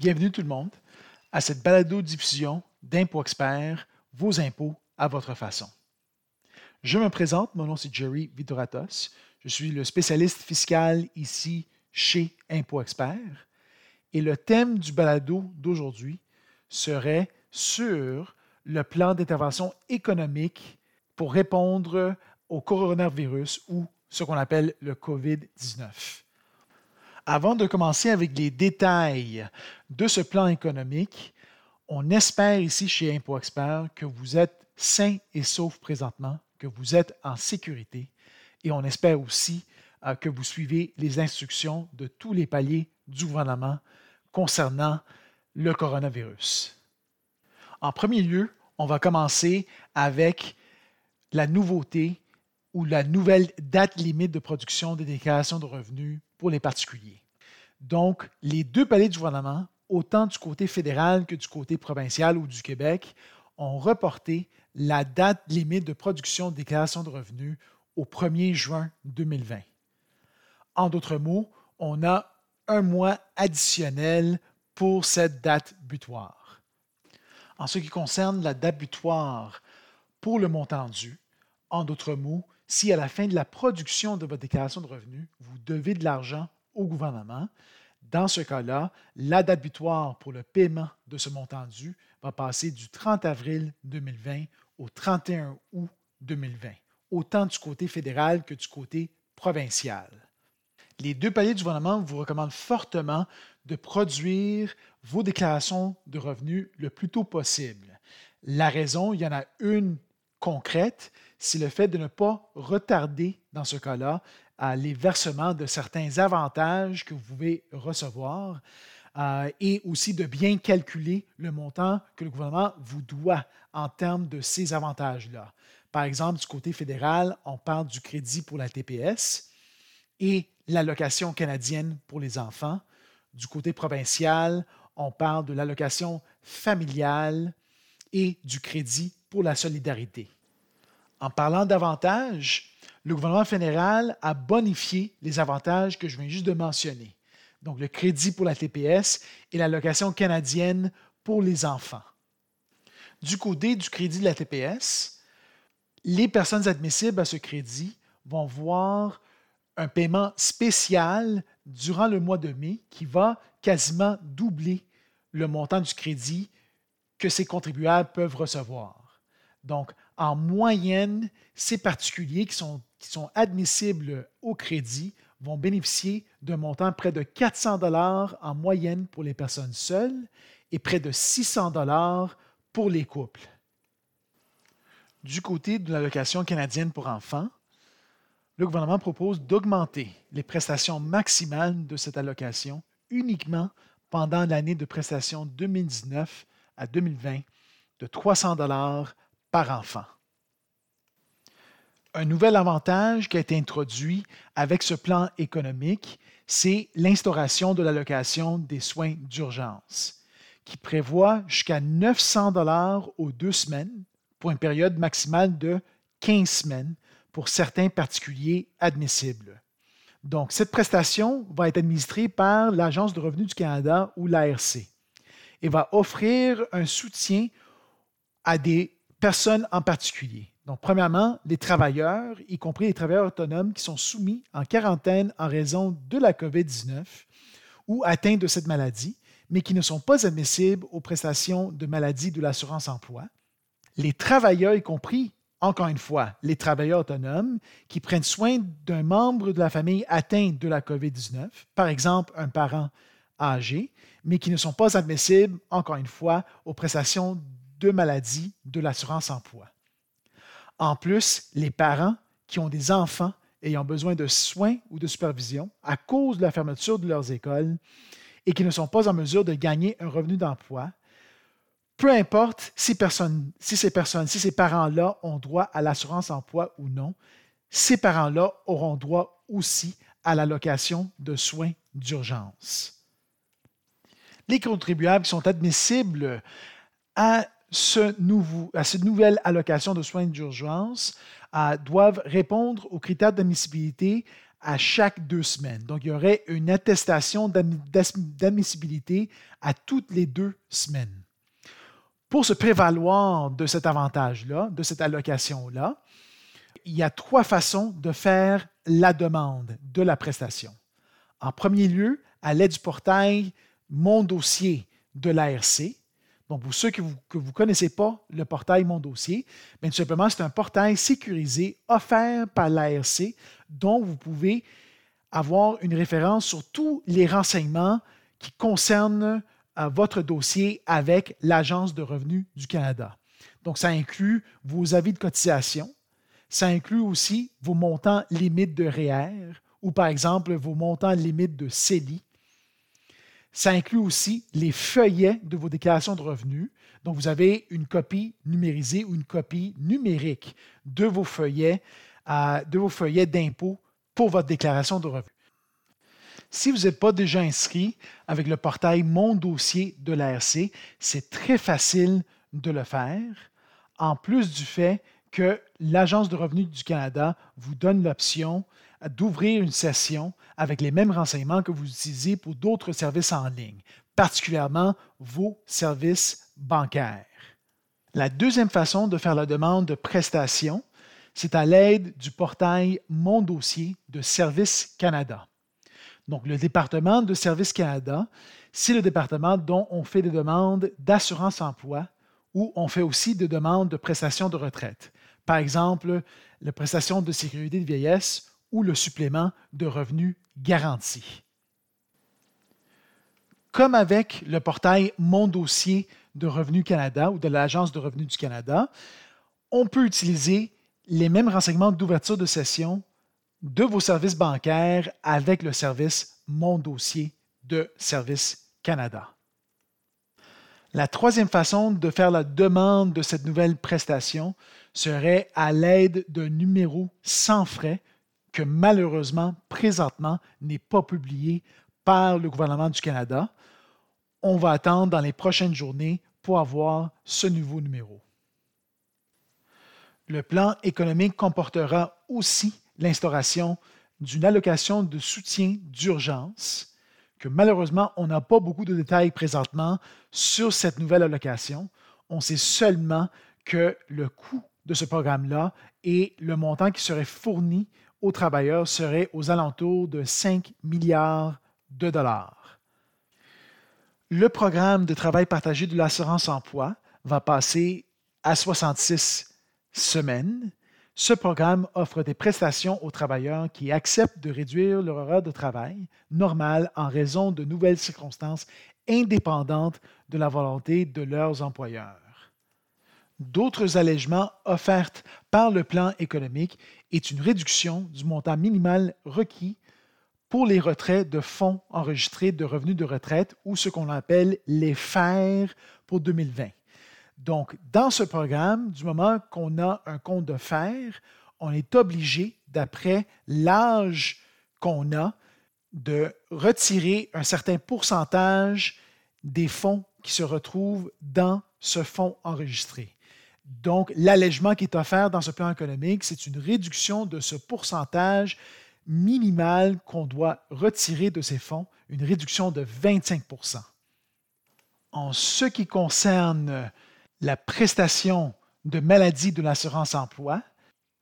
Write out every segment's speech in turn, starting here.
Bienvenue tout le monde à cette balado-diffusion d'Impôts Experts, vos impôts à votre façon. Je me présente, mon nom c'est Jerry Vidoratos. Je suis le spécialiste fiscal ici chez Impôts Experts. Et le thème du balado d'aujourd'hui serait sur le plan d'intervention économique pour répondre au coronavirus ou ce qu'on appelle le COVID-19. Avant de commencer avec les détails de ce plan économique, on espère ici chez Impôt Expert que vous êtes sains et saufs présentement, que vous êtes en sécurité et on espère aussi euh, que vous suivez les instructions de tous les paliers du gouvernement concernant le coronavirus. En premier lieu, on va commencer avec la nouveauté ou la nouvelle date limite de production des déclarations de revenus pour les particuliers. Donc, les deux paliers du gouvernement, autant du côté fédéral que du côté provincial ou du Québec, ont reporté la date limite de production de déclarations de revenus au 1er juin 2020. En d'autres mots, on a un mois additionnel pour cette date butoir. En ce qui concerne la date butoir pour le montant dû, en d'autres mots, si à la fin de la production de votre déclaration de revenus, vous devez de l'argent au gouvernement, dans ce cas-là, la date butoir pour le paiement de ce montant dû va passer du 30 avril 2020 au 31 août 2020, autant du côté fédéral que du côté provincial. Les deux paliers du gouvernement vous recommandent fortement de produire vos déclarations de revenus le plus tôt possible. La raison, il y en a une concrète, c'est le fait de ne pas retarder, dans ce cas-là, les versements de certains avantages que vous pouvez recevoir euh, et aussi de bien calculer le montant que le gouvernement vous doit en termes de ces avantages-là. Par exemple, du côté fédéral, on parle du crédit pour la TPS et l'allocation canadienne pour les enfants. Du côté provincial, on parle de l'allocation familiale et du crédit pour la solidarité. En parlant d'avantages, le gouvernement fédéral a bonifié les avantages que je viens juste de mentionner. Donc, le crédit pour la TPS et l'allocation canadienne pour les enfants. Du côté du crédit de la TPS, les personnes admissibles à ce crédit vont voir un paiement spécial durant le mois de mai qui va quasiment doubler le montant du crédit que ces contribuables peuvent recevoir. Donc, en moyenne, ces particuliers qui sont, admissibles au crédit vont bénéficier d'un montant près de 400 dollars en moyenne pour les personnes seules et près de 600 dollars pour les couples. Du côté de l'allocation canadienne pour enfants, le gouvernement propose d'augmenter les prestations maximales de cette allocation uniquement pendant l'année de prestation 2019 à 2020 de 300 dollars par enfant. Un nouvel avantage qui a été introduit avec ce plan économique, c'est l'instauration de l'allocation des soins d'urgence, qui prévoit jusqu'à 900 dollars aux deux semaines pour une période maximale de 15 semaines pour certains particuliers admissibles. Donc, cette prestation va être administrée par l'Agence de revenus du Canada ou l'ARC et va offrir un soutien à des personnes en particulier. Donc, premièrement, les travailleurs, y compris les travailleurs autonomes qui sont soumis en quarantaine en raison de la COVID-19 ou atteints de cette maladie, mais qui ne sont pas admissibles aux prestations de maladie de l'assurance emploi. Les travailleurs, y compris, encore une fois, les travailleurs autonomes qui prennent soin d'un membre de la famille atteint de la COVID-19, par exemple un parent âgé, mais qui ne sont pas admissibles, encore une fois, aux prestations de maladie de l'assurance emploi. En plus, les parents qui ont des enfants ayant besoin de soins ou de supervision à cause de la fermeture de leurs écoles et qui ne sont pas en mesure de gagner un revenu d'emploi, peu importe si, ces personnes, si ces parents-là ont droit à l'assurance emploi ou non, ces parents-là auront droit aussi à l'allocation de soins d'urgence. Les contribuables qui sont admissibles à à cette nouvelle allocation de soins d'urgence euh, doivent répondre aux critères d'admissibilité à chaque deux semaines. Donc, il y aurait une attestation d'admissibilité à toutes les deux semaines. Pour se prévaloir de cet avantage-là, de cette allocation-là, il y a trois façons de faire la demande de la prestation. En premier lieu, à l'aide du portail Mon dossier de l'ARC. Donc, pour ceux que vous ne connaissez pas le portail Mon dossier, bien, tout simplement, c'est un portail sécurisé offert par l'ARC dont vous pouvez avoir une référence sur tous les renseignements qui concernent euh, votre dossier avec l'Agence de revenus du Canada. Donc, ça inclut vos avis de cotisation, ça inclut aussi vos montants limites de REER ou par exemple vos montants limites de CELI. Ça inclut aussi les feuillets de vos déclarations de revenus. Donc, vous avez une copie numérisée ou une copie numérique de vos feuillets, euh, de vos feuillets d'impôt pour votre déclaration de revenus. Si vous n'êtes pas déjà inscrit avec le portail Mon dossier de l'ARC, c'est très facile de le faire, en plus du fait que l'Agence de revenus du Canada vous donne l'option d'ouvrir une session avec les mêmes renseignements que vous utilisez pour d'autres services en ligne, particulièrement vos services bancaires. La deuxième façon de faire la demande de prestation, c'est à l'aide du portail Mon dossier de Service Canada. Donc, le département de Service Canada, c'est le département dont on fait des demandes d'assurance emploi ou on fait aussi des demandes de prestations de retraite. Par exemple, la prestation de sécurité de vieillesse ou le supplément de revenus garanti. Comme avec le portail Mon dossier de Revenu Canada ou de l'Agence de revenus du Canada, on peut utiliser les mêmes renseignements d'ouverture de session de vos services bancaires avec le service Mon dossier de Service Canada. La troisième façon de faire la demande de cette nouvelle prestation serait à l'aide d'un numéro sans frais que malheureusement, présentement, n'est pas publié par le gouvernement du Canada. On va attendre dans les prochaines journées pour avoir ce nouveau numéro. Le plan économique comportera aussi l'instauration d'une allocation de soutien d'urgence, que malheureusement, on n'a pas beaucoup de détails présentement sur cette nouvelle allocation. On sait seulement que le coût de ce programme-là et le montant qui serait fourni aux travailleurs serait aux alentours de 5 milliards de dollars. Le programme de travail partagé de l'assurance emploi va passer à 66 semaines. Ce programme offre des prestations aux travailleurs qui acceptent de réduire leur horaire de travail normal en raison de nouvelles circonstances indépendantes de la volonté de leurs employeurs. D'autres allègements offerts par le plan économique est une réduction du montant minimal requis pour les retraits de fonds enregistrés de revenus de retraite ou ce qu'on appelle les FER pour 2020. Donc, dans ce programme, du moment qu'on a un compte de FER, on est obligé, d'après l'âge qu'on a, de retirer un certain pourcentage des fonds qui se retrouvent dans ce fonds enregistré. Donc, l'allègement qui est offert dans ce plan économique, c'est une réduction de ce pourcentage minimal qu'on doit retirer de ces fonds, une réduction de 25% En ce qui concerne la prestation de maladie de l'assurance emploi,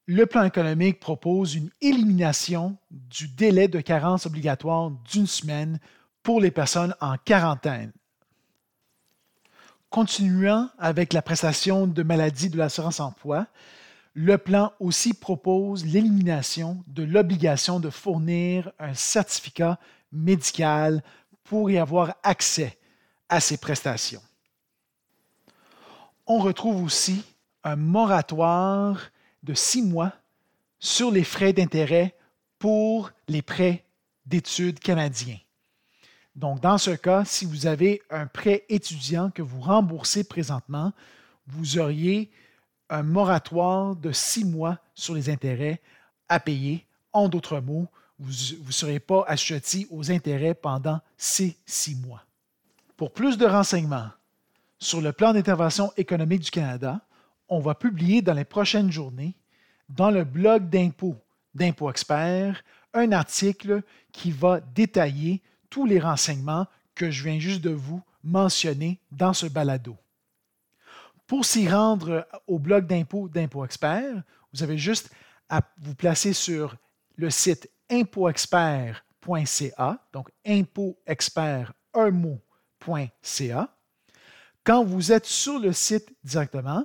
le plan économique propose une élimination du délai de carence obligatoire d'une semaine pour les personnes en quarantaine Continuant avec la prestation de maladie de l'assurance emploi, le plan aussi propose l'élimination de l'obligation de fournir un certificat médical pour y avoir accès à ces prestations. On retrouve aussi un moratoire de six mois sur les frais d'intérêt pour les prêts d'études canadiens. Donc, dans ce cas, si vous avez un prêt étudiant que vous remboursez présentement, vous auriez un moratoire de six mois sur les intérêts à payer. En d'autres mots, vous ne serez pas assujetti aux intérêts pendant ces six mois. Pour plus de renseignements sur le plan d'intervention économique du Canada, on va publier dans les prochaines journées, dans le blog d'impôts d'Impôt Expert, un article qui va détailler tous les renseignements que je viens juste de vous mentionner dans ce balado. Pour s'y rendre au blog d'impôt d'Impôt Expert, vous avez juste à vous placer sur le site impoexpert.ca, donc impoexpert un mot.ca. Quand vous êtes sur le site directement,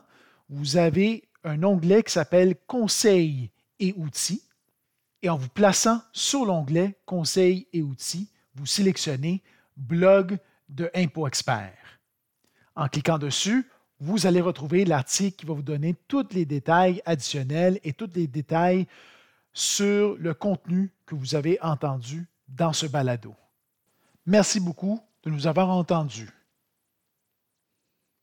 vous avez un onglet qui s'appelle Conseils et outils. Et en vous plaçant sur l'onglet Conseils et outils, vous sélectionnez Blog de Impôt Expert. En cliquant dessus, vous allez retrouver l'article qui va vous donner tous les détails additionnels et tous les détails sur le contenu que vous avez entendu dans ce balado. Merci beaucoup de nous avoir entendus.